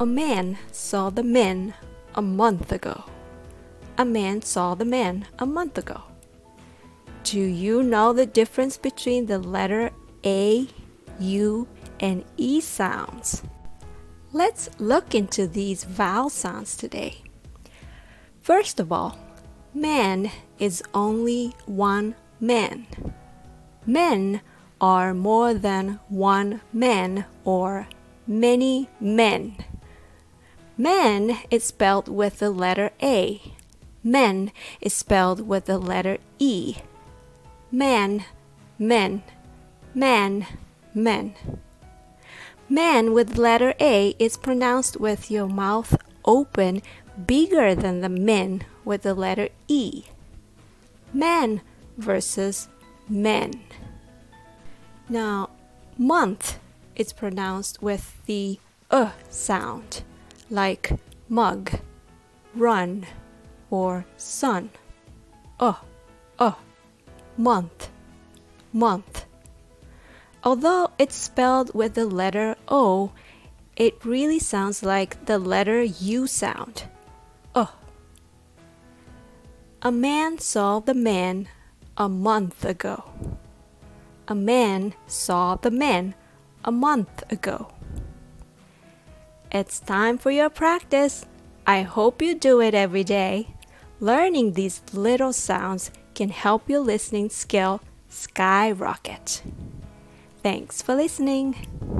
A man saw the men a month ago. A man saw the men a month ago. Do you know the difference between the letter A, U, and E sounds? Let's look into these vowel sounds today. First of all, man is only one man. Men are more than one man or many men. Man is spelled with the letter A. Men is spelled with the letter E. Man, men, man, men. Man with letter A is pronounced with your mouth open bigger than the men with the letter E. Man versus men. Now, month is pronounced with the uh sound like mug, run, or sun. Uh, uh, month, month. Although it's spelled with the letter O, it really sounds like the letter U sound. Uh. A man saw the man a month ago. A man saw the man a month ago. It's time for your practice. I hope you do it every day. Learning these little sounds can help your listening skill skyrocket. Thanks for listening.